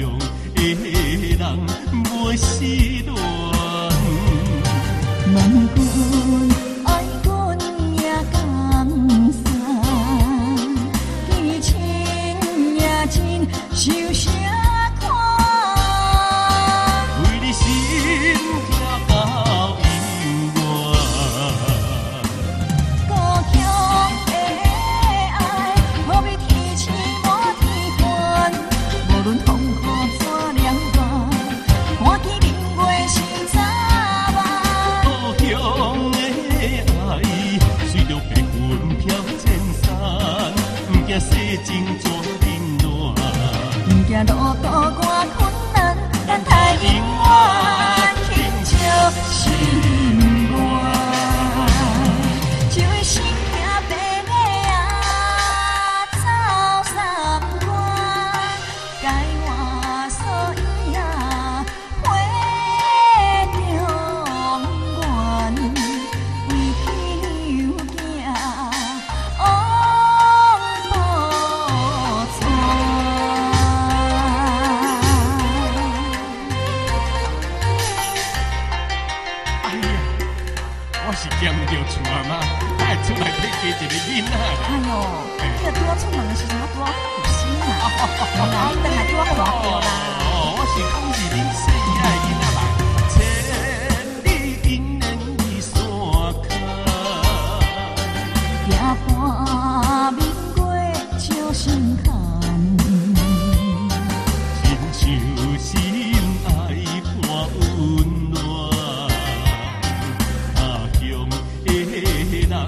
上的人，袂失落。情绝冷暖，不路途。是惊着厝阿妈，哎，厝内底加一个囡仔。哎呦，这个拄啊出门的时阵，么拄啊好心啊，哎，等下拄啊好啦。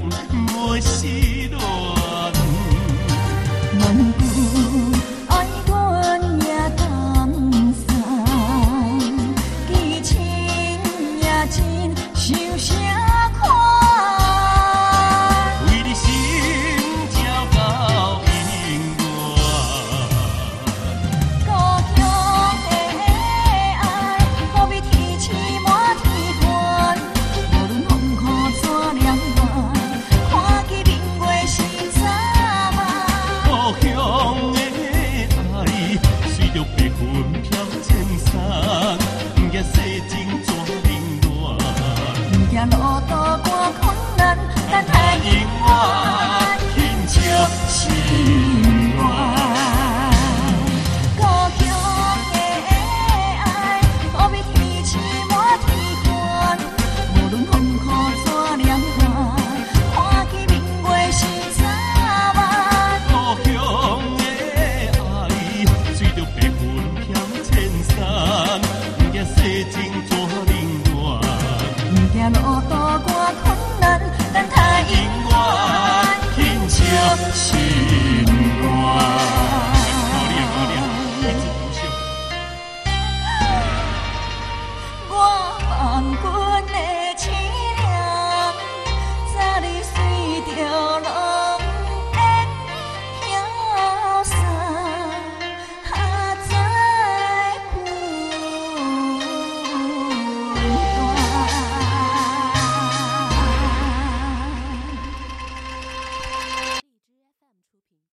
人无心。若要路途过困难，咱台湾挺着心。